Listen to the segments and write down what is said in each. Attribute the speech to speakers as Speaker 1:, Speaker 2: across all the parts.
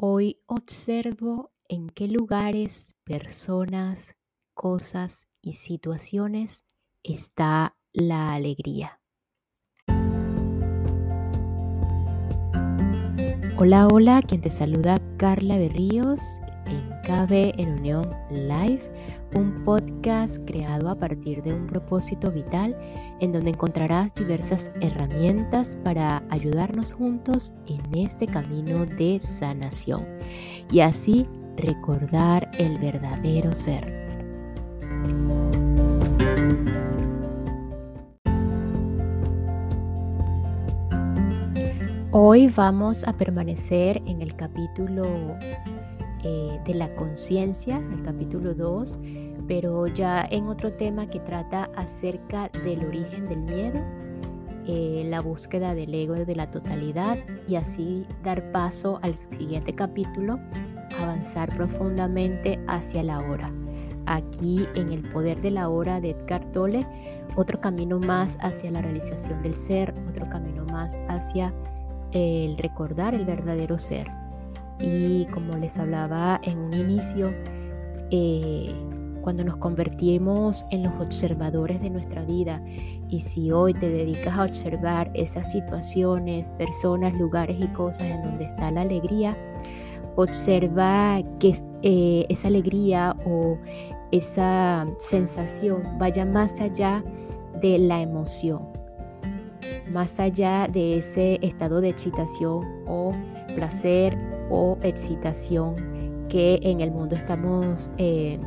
Speaker 1: Hoy observo en qué lugares, personas, cosas y situaciones está la alegría. Hola, hola, quien te saluda Carla Berríos en KB en Unión Live un podcast creado a partir de un propósito vital en donde encontrarás diversas herramientas para ayudarnos juntos en este camino de sanación y así recordar el verdadero ser. Hoy vamos a permanecer en el capítulo eh, de la conciencia, el capítulo 2, pero ya en otro tema que trata acerca del origen del miedo, eh, la búsqueda del ego de la totalidad y así dar paso al siguiente capítulo, avanzar profundamente hacia la hora. Aquí en el poder de la hora de Edgar Tolle, otro camino más hacia la realización del ser, otro camino más hacia el recordar el verdadero ser. Y como les hablaba en un inicio, eh, cuando nos convertimos en los observadores de nuestra vida y si hoy te dedicas a observar esas situaciones, personas, lugares y cosas en donde está la alegría, observa que eh, esa alegría o esa sensación vaya más allá de la emoción, más allá de ese estado de excitación o placer o excitación que en el mundo estamos eh,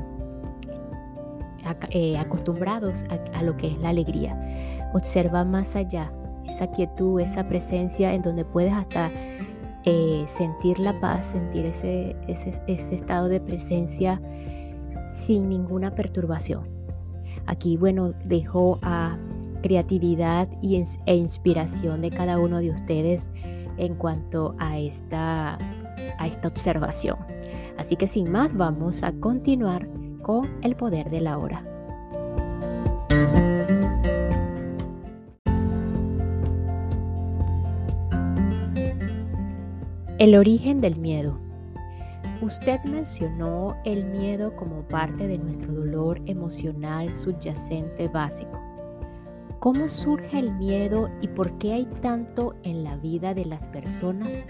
Speaker 1: eh, acostumbrados a, lo que es la alegría. Observa más allá esa quietud, esa presencia en donde puedes hasta eh, sentir la paz, sentir ese, ese, estado de presencia sin ninguna perturbación. Aquí, bueno, dejo a creatividad y, e inspiración de cada uno de ustedes en cuanto a esta a esta observación. Así que sin más vamos a continuar con el poder de la hora. El origen del miedo. Usted mencionó el miedo como parte de nuestro dolor emocional subyacente básico. ¿Cómo surge el miedo y por qué hay tanto en la vida de las personas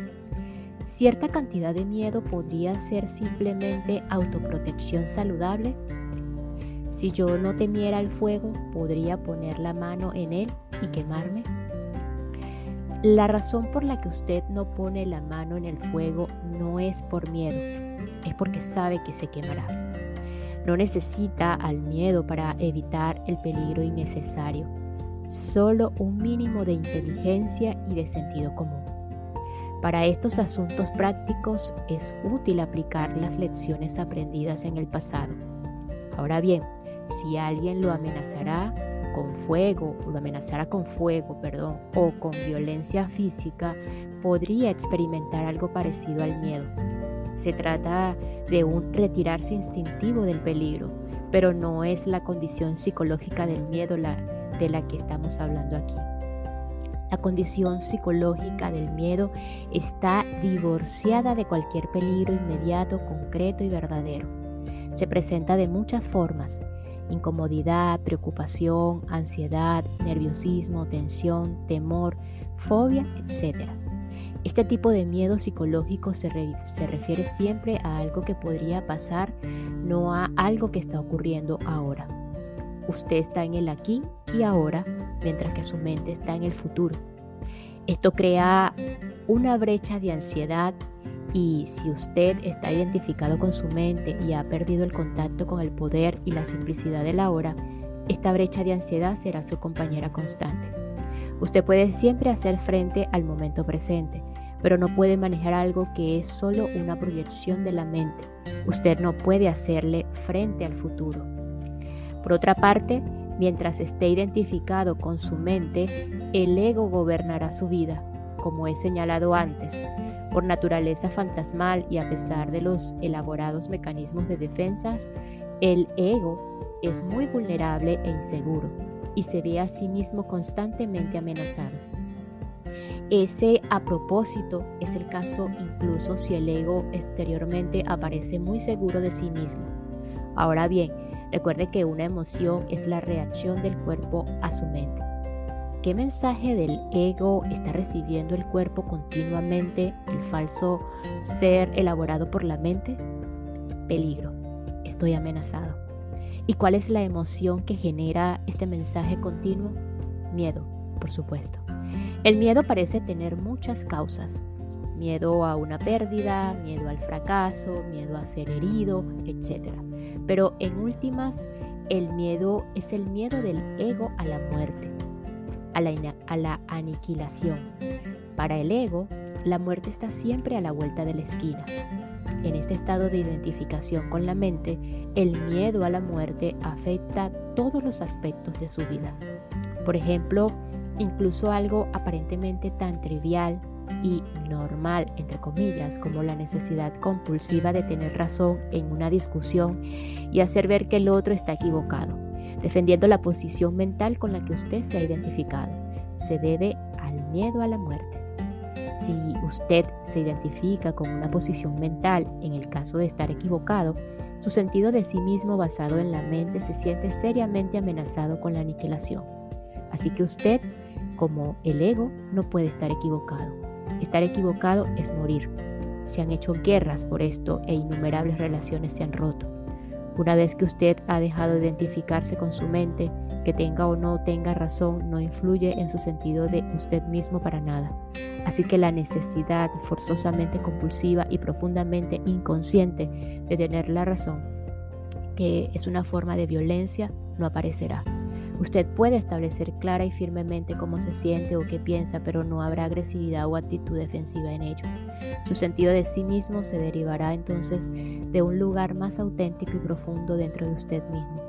Speaker 1: Cierta cantidad de miedo podría ser simplemente autoprotección saludable. Si yo no temiera el fuego, podría poner la mano en él y quemarme. La razón por la que usted no pone la mano en el fuego no es por miedo, es porque sabe que se quemará. No necesita al miedo para evitar el peligro innecesario, solo un mínimo de inteligencia y de sentido común. Para estos asuntos prácticos es útil aplicar las lecciones aprendidas en el pasado. Ahora bien, si alguien lo amenazará con fuego, lo amenazará con fuego, perdón, o con violencia física, podría experimentar algo parecido al miedo. Se trata de un retirarse instintivo del peligro, pero no es la condición psicológica del miedo la, de la que estamos hablando aquí. La condición psicológica del miedo está divorciada de cualquier peligro inmediato, concreto y verdadero. Se presenta de muchas formas, incomodidad, preocupación, ansiedad, nerviosismo, tensión, temor, fobia, etc. Este tipo de miedo psicológico se, se, refiere siempre a algo que podría pasar, no a algo que está ocurriendo ahora. Usted está en el aquí y ahora, mientras que su mente está en el futuro. Esto crea una brecha de ansiedad y si usted está identificado con su mente y ha perdido el contacto con el poder y la simplicidad de la hora, esta brecha de ansiedad será su compañera constante. Usted puede siempre hacer frente al momento presente, pero no puede manejar algo que es solo una proyección de la mente. Usted no puede hacerle frente al futuro. Por otra parte, mientras esté identificado con su mente, el ego gobernará su vida, como he señalado antes. Por naturaleza fantasmal y a pesar de los elaborados mecanismos de defensas, el ego es muy vulnerable e inseguro y se ve a sí mismo constantemente amenazado. Ese a propósito es el caso incluso si el ego exteriormente aparece muy seguro de sí mismo. Ahora bien, recuerde que una emoción es la reacción del cuerpo a su mente. ¿Qué mensaje del ego está recibiendo el cuerpo continuamente, el falso ser elaborado por la mente? Peligro, estoy amenazado. ¿Y cuál es la emoción que genera este mensaje continuo? Miedo, por supuesto. El miedo parece tener muchas causas. Miedo a una pérdida, miedo al fracaso, miedo a ser herido, etc. Pero en últimas, el miedo es el miedo del ego a la muerte, a la, aniquilación. Para el ego, la muerte está siempre a la vuelta de la esquina. En este estado de identificación con la mente, el miedo a la muerte afecta todos los aspectos de su vida. Por ejemplo, incluso algo aparentemente tan trivial y normal, entre comillas, como la necesidad compulsiva de tener razón en una discusión y hacer ver que el otro está equivocado, defendiendo la posición mental con la que usted se ha identificado. Se debe al miedo a la muerte. Si usted se identifica con una posición mental en el caso de estar equivocado, su sentido de sí mismo basado en la mente se siente seriamente amenazado con la aniquilación. Así que usted como el ego no puede estar equivocado. Estar equivocado es morir. Se han hecho guerras por esto e innumerables relaciones se han roto. Una vez que usted ha dejado de identificarse con su mente, que tenga o no tenga razón no influye en su sentido de usted mismo para nada. Así que la necesidad forzosamente compulsiva y profundamente inconsciente de tener la razón, que es una forma de violencia, no aparecerá. Usted puede establecer clara y firmemente cómo se siente o qué piensa, pero no habrá agresividad o actitud defensiva en ello. Su sentido de sí mismo se derivará entonces de un lugar más auténtico y profundo dentro de usted mismo,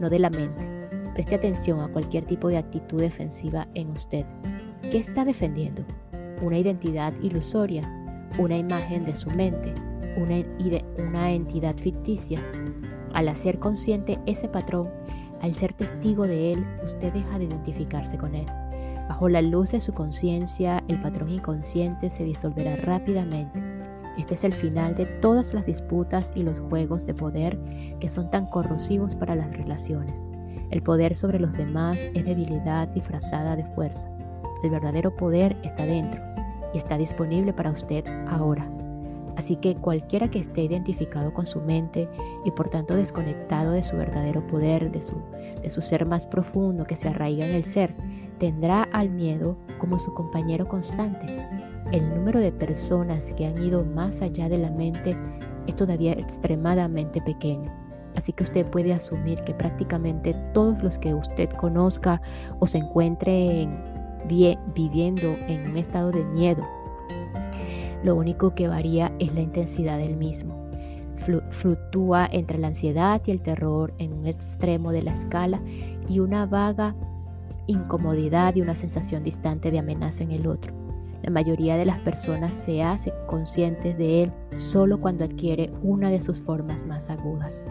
Speaker 1: no de la mente. Preste atención a cualquier tipo de actitud defensiva en usted. ¿Qué está defendiendo? ¿Una identidad ilusoria? ¿Una imagen de su mente? ¿Una, una entidad ficticia? Al hacer consciente ese patrón, al ser testigo de él, usted deja de identificarse con él. Bajo la luz de su conciencia, el patrón inconsciente se disolverá rápidamente. Este es el final de todas las disputas y los juegos de poder que son tan corrosivos para las relaciones. El poder sobre los demás es debilidad disfrazada de fuerza. El verdadero poder está dentro y está disponible para usted ahora. Así que cualquiera que esté identificado con su mente y por tanto desconectado de su verdadero poder, de su, de su ser más profundo que se arraiga en el ser, tendrá al miedo como su compañero constante. El número de personas que han ido más allá de la mente es todavía extremadamente pequeño. Así que usted puede asumir que prácticamente todos los que usted conozca o se encuentre viviendo en un estado de miedo lo único que varía es la intensidad del mismo. Fluctúa entre la ansiedad y el terror en un extremo de la escala y una vaga incomodidad y una sensación distante de amenaza en el otro. La mayoría de las personas se hace conscientes de él solo cuando adquiere una de sus formas más agudas.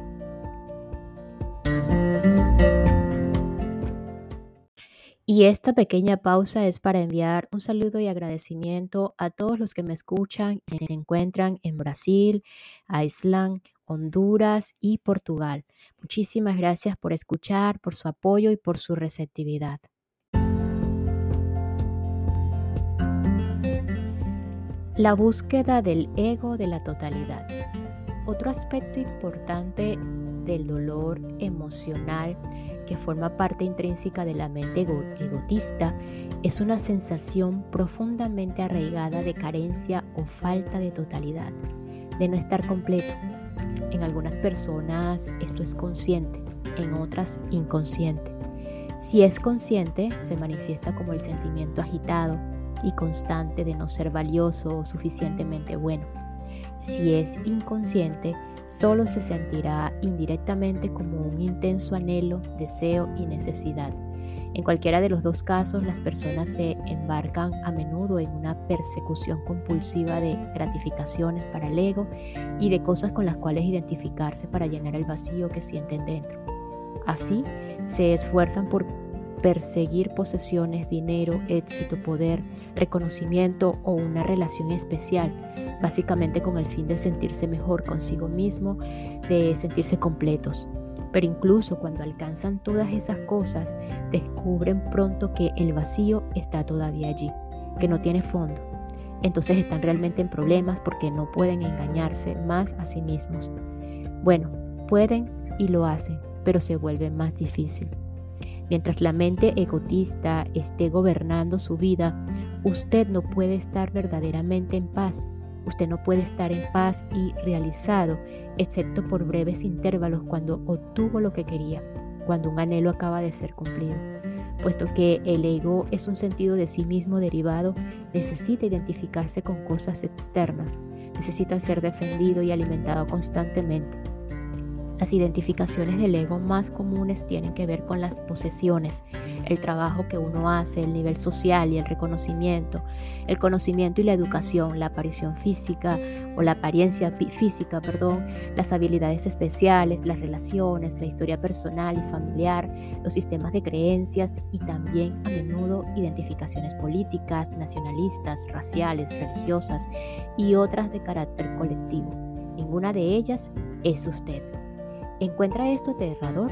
Speaker 1: Y esta pequeña pausa es para enviar un saludo y agradecimiento a todos los que me escuchan y se encuentran en Brasil, Island, Honduras y Portugal. Muchísimas gracias por escuchar, por su apoyo y por su receptividad. La búsqueda del ego de la totalidad. Otro aspecto importante del dolor emocional que forma parte intrínseca de la mente egotista, es una sensación profundamente arraigada de carencia o falta de totalidad, de no estar completo. En algunas personas esto es consciente, en otras inconsciente. Si es consciente, se manifiesta como el sentimiento agitado y constante de no ser valioso o suficientemente bueno. Si es inconsciente, solo se sentirá indirectamente como un intenso anhelo, deseo y necesidad. En cualquiera de los dos casos, las personas se embarcan a menudo en una persecución compulsiva de gratificaciones para el ego y de cosas con las cuales identificarse para llenar el vacío que sienten dentro. Así, se esfuerzan por perseguir posesiones, dinero, éxito, poder, reconocimiento o una relación especial, básicamente con el fin de sentirse mejor consigo mismo, de sentirse completos. Pero incluso cuando alcanzan todas esas cosas, descubren pronto que el vacío está todavía allí, que no tiene fondo. Entonces están realmente en problemas porque no pueden engañarse más a sí mismos. Bueno, pueden y lo hacen, pero se vuelve más difícil. Mientras la mente egotista esté gobernando su vida, usted no puede estar verdaderamente en paz. Usted no puede estar en paz y realizado, excepto por breves intervalos cuando obtuvo lo que quería, cuando un anhelo acaba de ser cumplido. Puesto que el ego es un sentido de sí mismo derivado, necesita identificarse con cosas externas, necesita ser defendido y alimentado constantemente. Las identificaciones del ego más comunes tienen que ver con las posesiones, el trabajo que uno hace, el nivel social y el reconocimiento, el conocimiento y la educación, la aparición física o la apariencia física, perdón, las habilidades especiales, las relaciones, la historia personal y familiar, los sistemas de creencias y también a menudo identificaciones políticas, nacionalistas, raciales, religiosas y otras de carácter colectivo. Ninguna de ellas es usted. ¿Encuentra esto aterrador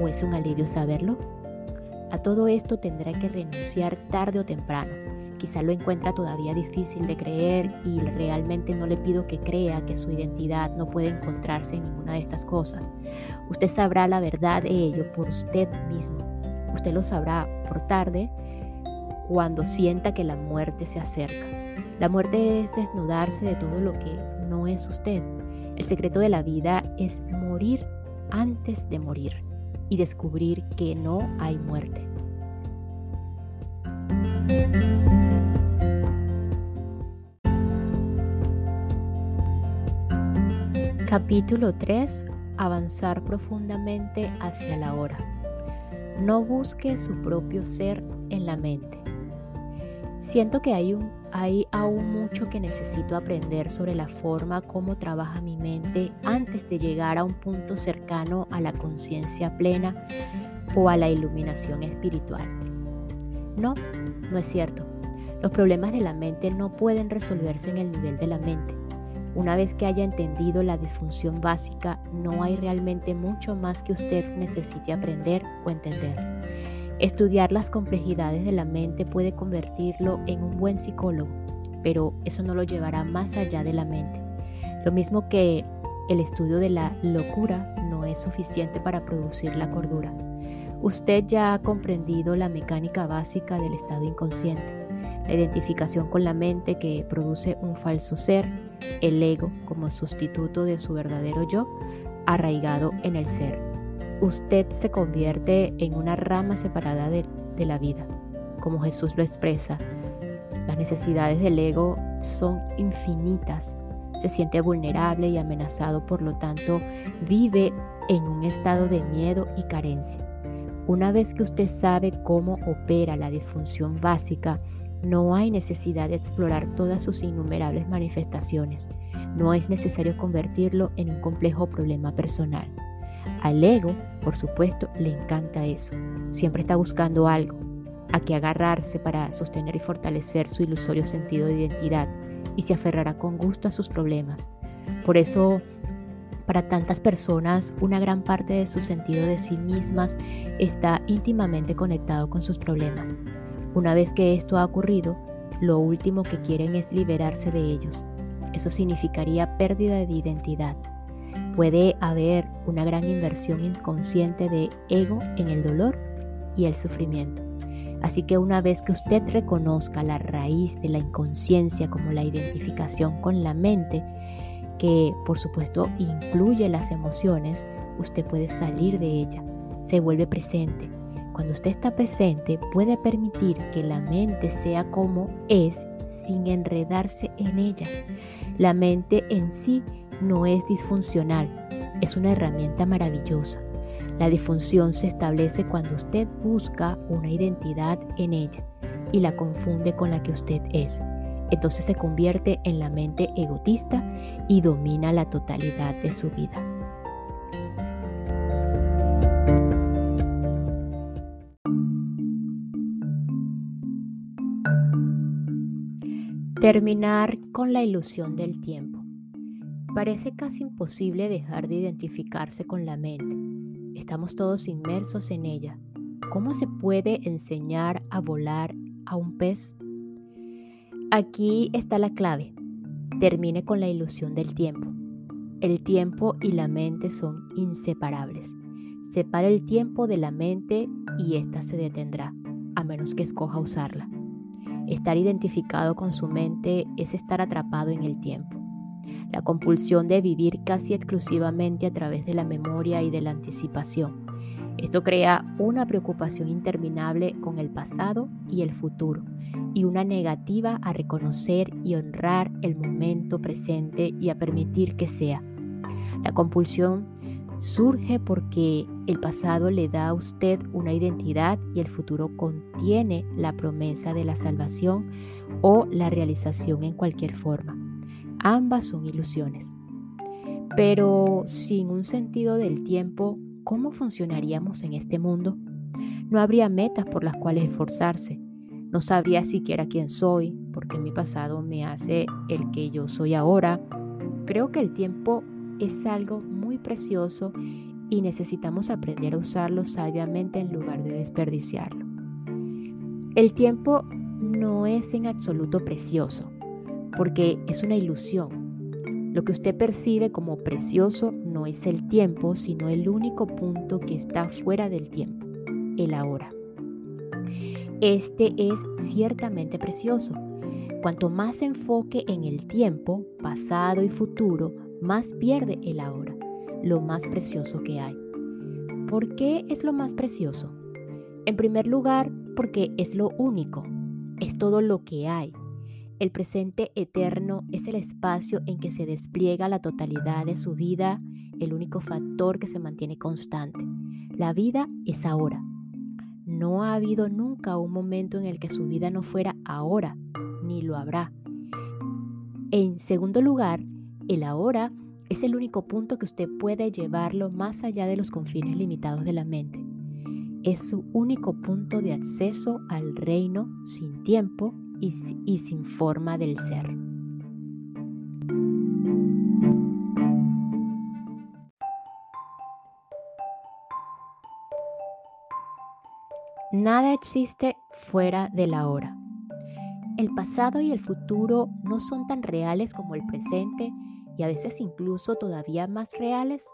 Speaker 1: o es un alivio saberlo? A todo esto tendrá que renunciar tarde o temprano. Quizá lo encuentra todavía difícil de creer y realmente no le pido que crea que su identidad no puede encontrarse en ninguna de estas cosas. Usted sabrá la verdad de ello por usted mismo. Usted lo sabrá por tarde cuando sienta que la muerte se acerca. La muerte es desnudarse de todo lo que no es usted. El secreto de la vida es morir antes de morir y descubrir que no hay muerte. Capítulo 3. Avanzar profundamente hacia la hora. No busque su propio ser en la mente. Siento que hay, un, hay aún mucho que necesito aprender sobre la forma como trabaja mi mente antes de llegar a un punto cercano a la conciencia plena o a la iluminación espiritual. No, no es cierto. Los problemas de la mente no pueden resolverse en el nivel de la mente. Una vez que haya entendido la disfunción básica, no hay realmente mucho más que usted necesite aprender o entender. Estudiar las complejidades de la mente puede convertirlo en un buen psicólogo, pero eso no lo llevará más allá de la mente. Lo mismo que el estudio de la locura no es suficiente para producir la cordura. Usted ya ha comprendido la mecánica básica del estado inconsciente, la identificación con la mente que produce un falso ser, el ego como sustituto de su verdadero yo, arraigado en el ser usted se convierte en una rama separada de, la vida, como Jesús lo expresa. Las necesidades del ego son infinitas. Se siente vulnerable y amenazado, por lo tanto, vive en un estado de miedo y carencia. Una vez que usted sabe cómo opera la disfunción básica, no hay necesidad de explorar todas sus innumerables manifestaciones. No es necesario convertirlo en un complejo problema personal. Al ego, por supuesto, le encanta eso. Siempre está buscando algo a que agarrarse para sostener y fortalecer su ilusorio sentido de identidad y se aferrará con gusto a sus problemas. Por eso, para tantas personas, una gran parte de su sentido de sí mismas está íntimamente conectado con sus problemas. Una vez que esto ha ocurrido, lo último que quieren es liberarse de ellos. Eso significaría pérdida de identidad, Puede haber una gran inversión inconsciente de ego en el dolor y el sufrimiento. Así que una vez que usted reconozca la raíz de la inconsciencia como la identificación con la mente, que por supuesto incluye las emociones, usted puede salir de ella, se vuelve presente. Cuando usted está presente puede permitir que la mente sea como es sin enredarse en ella. La mente en sí no es disfuncional, es una herramienta maravillosa. La disfunción se establece cuando usted busca una identidad en ella y la confunde con la que usted es. Entonces se convierte en la mente egotista y domina la totalidad de su vida. Terminar con la ilusión del tiempo. Parece casi imposible dejar de identificarse con la mente. Estamos todos inmersos en ella. ¿Cómo se puede enseñar a volar a un pez? Aquí está la clave. Termine con la ilusión del tiempo. El tiempo y la mente son inseparables. Separa el tiempo de la mente y ésta se detendrá, a menos que escoja usarla. Estar identificado con su mente es estar atrapado en el tiempo. La compulsión de vivir casi exclusivamente a través de la memoria y de la anticipación. Esto crea una preocupación interminable con el pasado y el futuro y una negativa a reconocer y honrar el momento presente y a permitir que sea. La compulsión surge porque el pasado le da a usted una identidad y el futuro contiene la promesa de la salvación o la realización en cualquier forma. Ambas son ilusiones. Pero sin un sentido del tiempo, ¿cómo funcionaríamos en este mundo? No habría metas por las cuales esforzarse. No sabría siquiera quién soy, porque mi pasado me hace el que yo soy ahora. Creo que el tiempo es algo muy precioso y necesitamos aprender a usarlo sabiamente en lugar de desperdiciarlo. El tiempo no es en absoluto precioso, porque es una ilusión. Lo que usted percibe como precioso no es el tiempo, sino el único punto que está fuera del tiempo, el ahora. Este es ciertamente precioso. Cuanto más se enfoque en el tiempo, pasado y futuro, más pierde el ahora, lo más precioso que hay. ¿Por qué es lo más precioso? En primer lugar, porque es lo único, es todo lo que hay. El presente eterno es el espacio en que se despliega la totalidad de su vida, el único factor que se mantiene constante. La vida es ahora. No ha habido nunca un momento en el que su vida no fuera ahora, ni lo habrá. En segundo lugar, el ahora es el único punto que usted puede llevarlo más allá de los confines limitados de la mente. Es su único punto de acceso al reino sin tiempo y, sin forma del ser. Nada existe fuera de la hora. El pasado y el futuro no son tan reales como el presente y a veces incluso todavía más reales.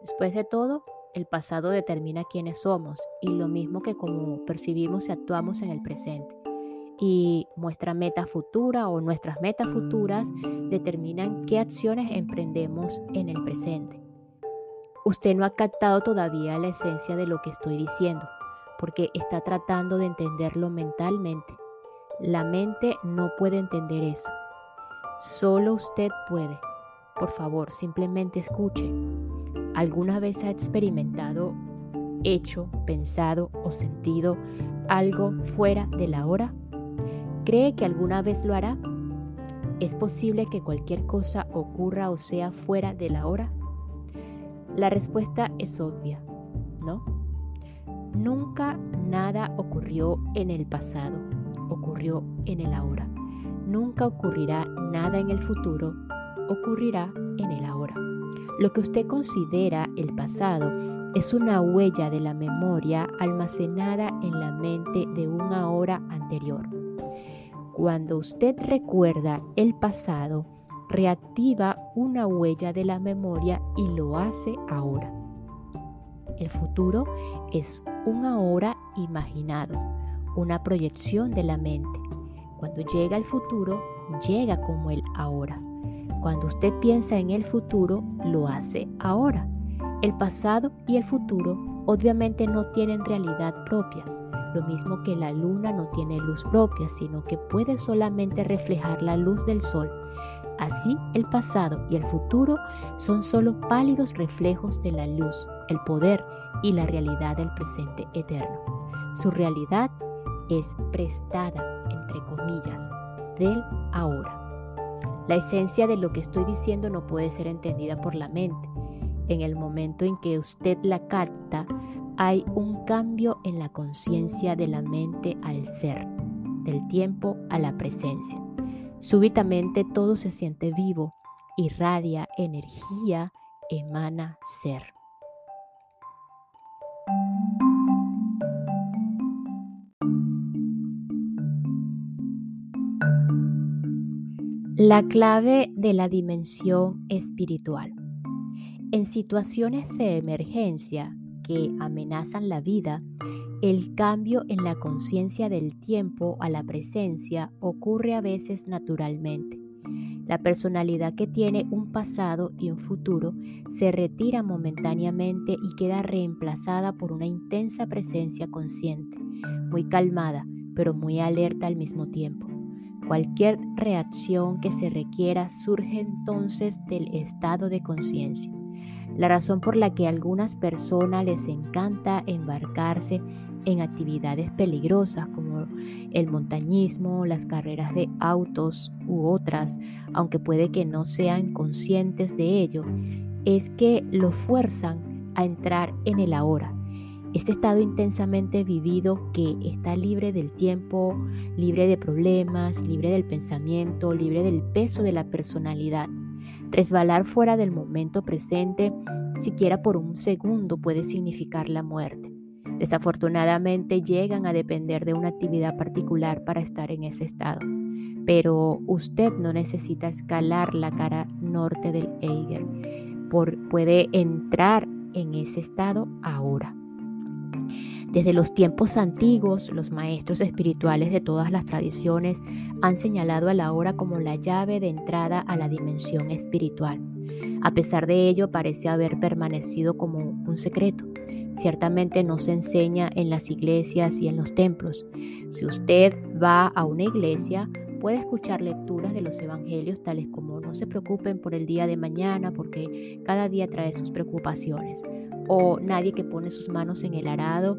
Speaker 1: Después de todo, el pasado determina quiénes somos y lo mismo que cómo percibimos y actuamos en el presente. Y nuestra meta futura o nuestras metas futuras determinan qué acciones emprendemos en el presente. Usted no ha captado todavía la esencia de lo que estoy diciendo, porque está tratando de entenderlo mentalmente. La mente no puede entender eso. Solo usted puede. Por favor, simplemente escuche. ¿Alguna vez ha experimentado, hecho, pensado o sentido algo fuera de la hora? ¿Cree que alguna vez lo hará? ¿Es posible que cualquier cosa ocurra o sea fuera de la hora? La respuesta es obvia, ¿no? Nunca nada ocurrió en el pasado, ocurrió en el ahora. Nunca ocurrirá nada en el futuro, ocurrirá en el ahora. Lo que usted considera el pasado es una huella de la memoria almacenada en la mente de una hora anterior. Cuando usted recuerda el pasado, reactiva una huella de la memoria y lo hace ahora. El futuro es un ahora imaginado, una proyección de la mente. Cuando llega el futuro, llega como el ahora. Cuando usted piensa en el futuro, lo hace ahora. El pasado y el futuro obviamente no tienen realidad propia, lo mismo que la luna no tiene luz propia, sino que puede solamente reflejar la luz del sol. Así, el pasado y el futuro son solo pálidos reflejos de la luz, el poder y la realidad del presente eterno. Su realidad es prestada, entre comillas, del ahora. La esencia de lo que estoy diciendo no puede ser entendida por la mente. En el momento en que usted la capta, hay un cambio en la conciencia de la mente al ser, del tiempo a la presencia. Súbitamente todo se siente vivo, irradia energía, emana ser. La clave de la dimensión espiritual. En situaciones de emergencia que amenazan la vida, el cambio en la conciencia del tiempo a la presencia ocurre a veces naturalmente. La personalidad que tiene un pasado y un futuro se retira momentáneamente y queda reemplazada por una intensa presencia consciente, muy calmada, pero muy alerta al mismo tiempo. Cualquier reacción que se requiera surge entonces del estado de conciencia. La razón por la que a algunas personas les encanta embarcarse en actividades peligrosas como el montañismo, las carreras de autos u otras, aunque puede que no sean conscientes de ello, es que lo fuerzan a entrar en el ahora. Este estado intensamente vivido que está libre del tiempo, libre de problemas, libre del pensamiento, libre del peso de la personalidad. Resbalar fuera del momento presente, siquiera por un segundo, puede significar la muerte. Desafortunadamente llegan a depender de una actividad particular para estar en ese estado. Pero usted no necesita escalar la cara norte del Eiger. puede entrar en ese estado ahora. Desde los tiempos antiguos, los maestros espirituales de todas las tradiciones han señalado a la hora como la llave de entrada a la dimensión espiritual. A pesar de ello, parece haber permanecido como un secreto ciertamente no se enseña en las iglesias y en los templos. Si usted va a una iglesia, puede escuchar lecturas de los evangelios tales como no se preocupen por el día de mañana porque cada día trae sus preocupaciones. O nadie que pone sus manos en el arado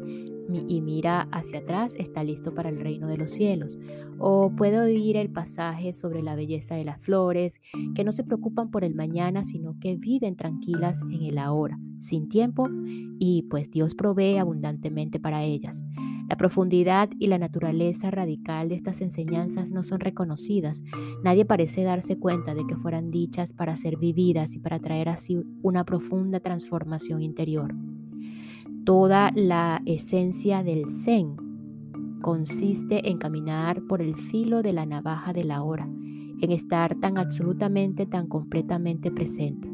Speaker 1: y mira hacia atrás está listo para el reino de los cielos. O puede oír el pasaje sobre la belleza de las flores, que no se preocupan por el mañana, sino que viven tranquilas en el ahora, sin tiempo, y pues Dios provee abundantemente para ellas. La profundidad y la naturaleza radical de estas enseñanzas no son reconocidas. Nadie parece darse cuenta de que fueran dichas para ser vividas y para traer así una profunda transformación interior. Toda la esencia del Zen consiste en caminar por el filo de la navaja de la hora, en estar tan absolutamente, tan completamente presente,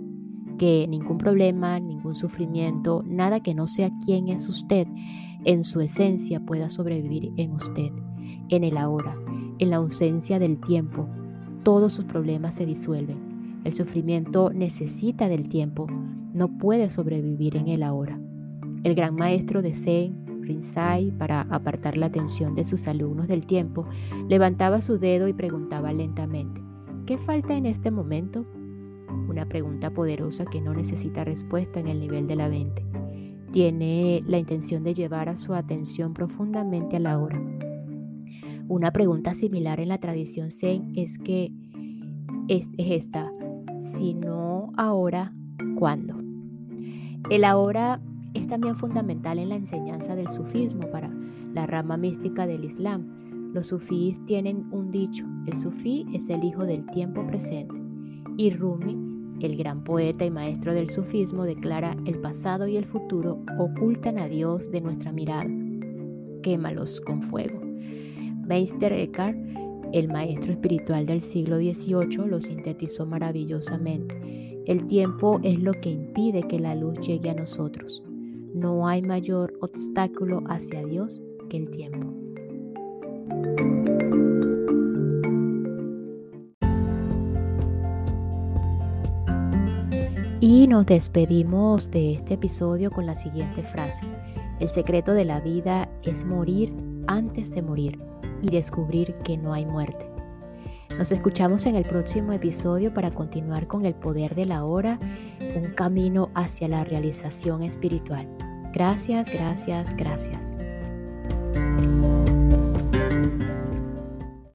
Speaker 1: que ningún problema, ningún sufrimiento, nada que no sea quien es usted, en su esencia pueda sobrevivir en usted, en el ahora, en la ausencia del tiempo. Todos sus problemas se disuelven. El sufrimiento necesita del tiempo, no puede sobrevivir en el ahora. El gran maestro de Zen, Rinzai, para apartar la atención de sus alumnos del tiempo, levantaba su dedo y preguntaba lentamente, ¿qué falta en este momento? Una pregunta poderosa que no necesita respuesta en el nivel de la mente. Tiene la intención de llevar a su atención profundamente a la hora. Una pregunta similar en la tradición Zen es que es, esta, si no ahora, ¿cuándo? El ahora es también fundamental en la enseñanza del sufismo para la rama mística del Islam. Los sufíes tienen un dicho, el sufí es el hijo del tiempo presente. Y Rumi, el gran poeta y maestro del sufismo, declara el pasado y el futuro ocultan a Dios de nuestra mirada. Quémalos con fuego. Meister Eckhart, el maestro espiritual del siglo XVIII, lo sintetizó maravillosamente. El tiempo es lo que impide que la luz llegue a nosotros. No hay mayor obstáculo hacia Dios que el tiempo. Y nos despedimos de este episodio con la siguiente frase. El secreto de la vida es morir antes de morir y descubrir que no hay muerte. Nos escuchamos en el próximo episodio para continuar con el poder de la hora, un camino hacia la realización espiritual. Gracias, gracias, gracias.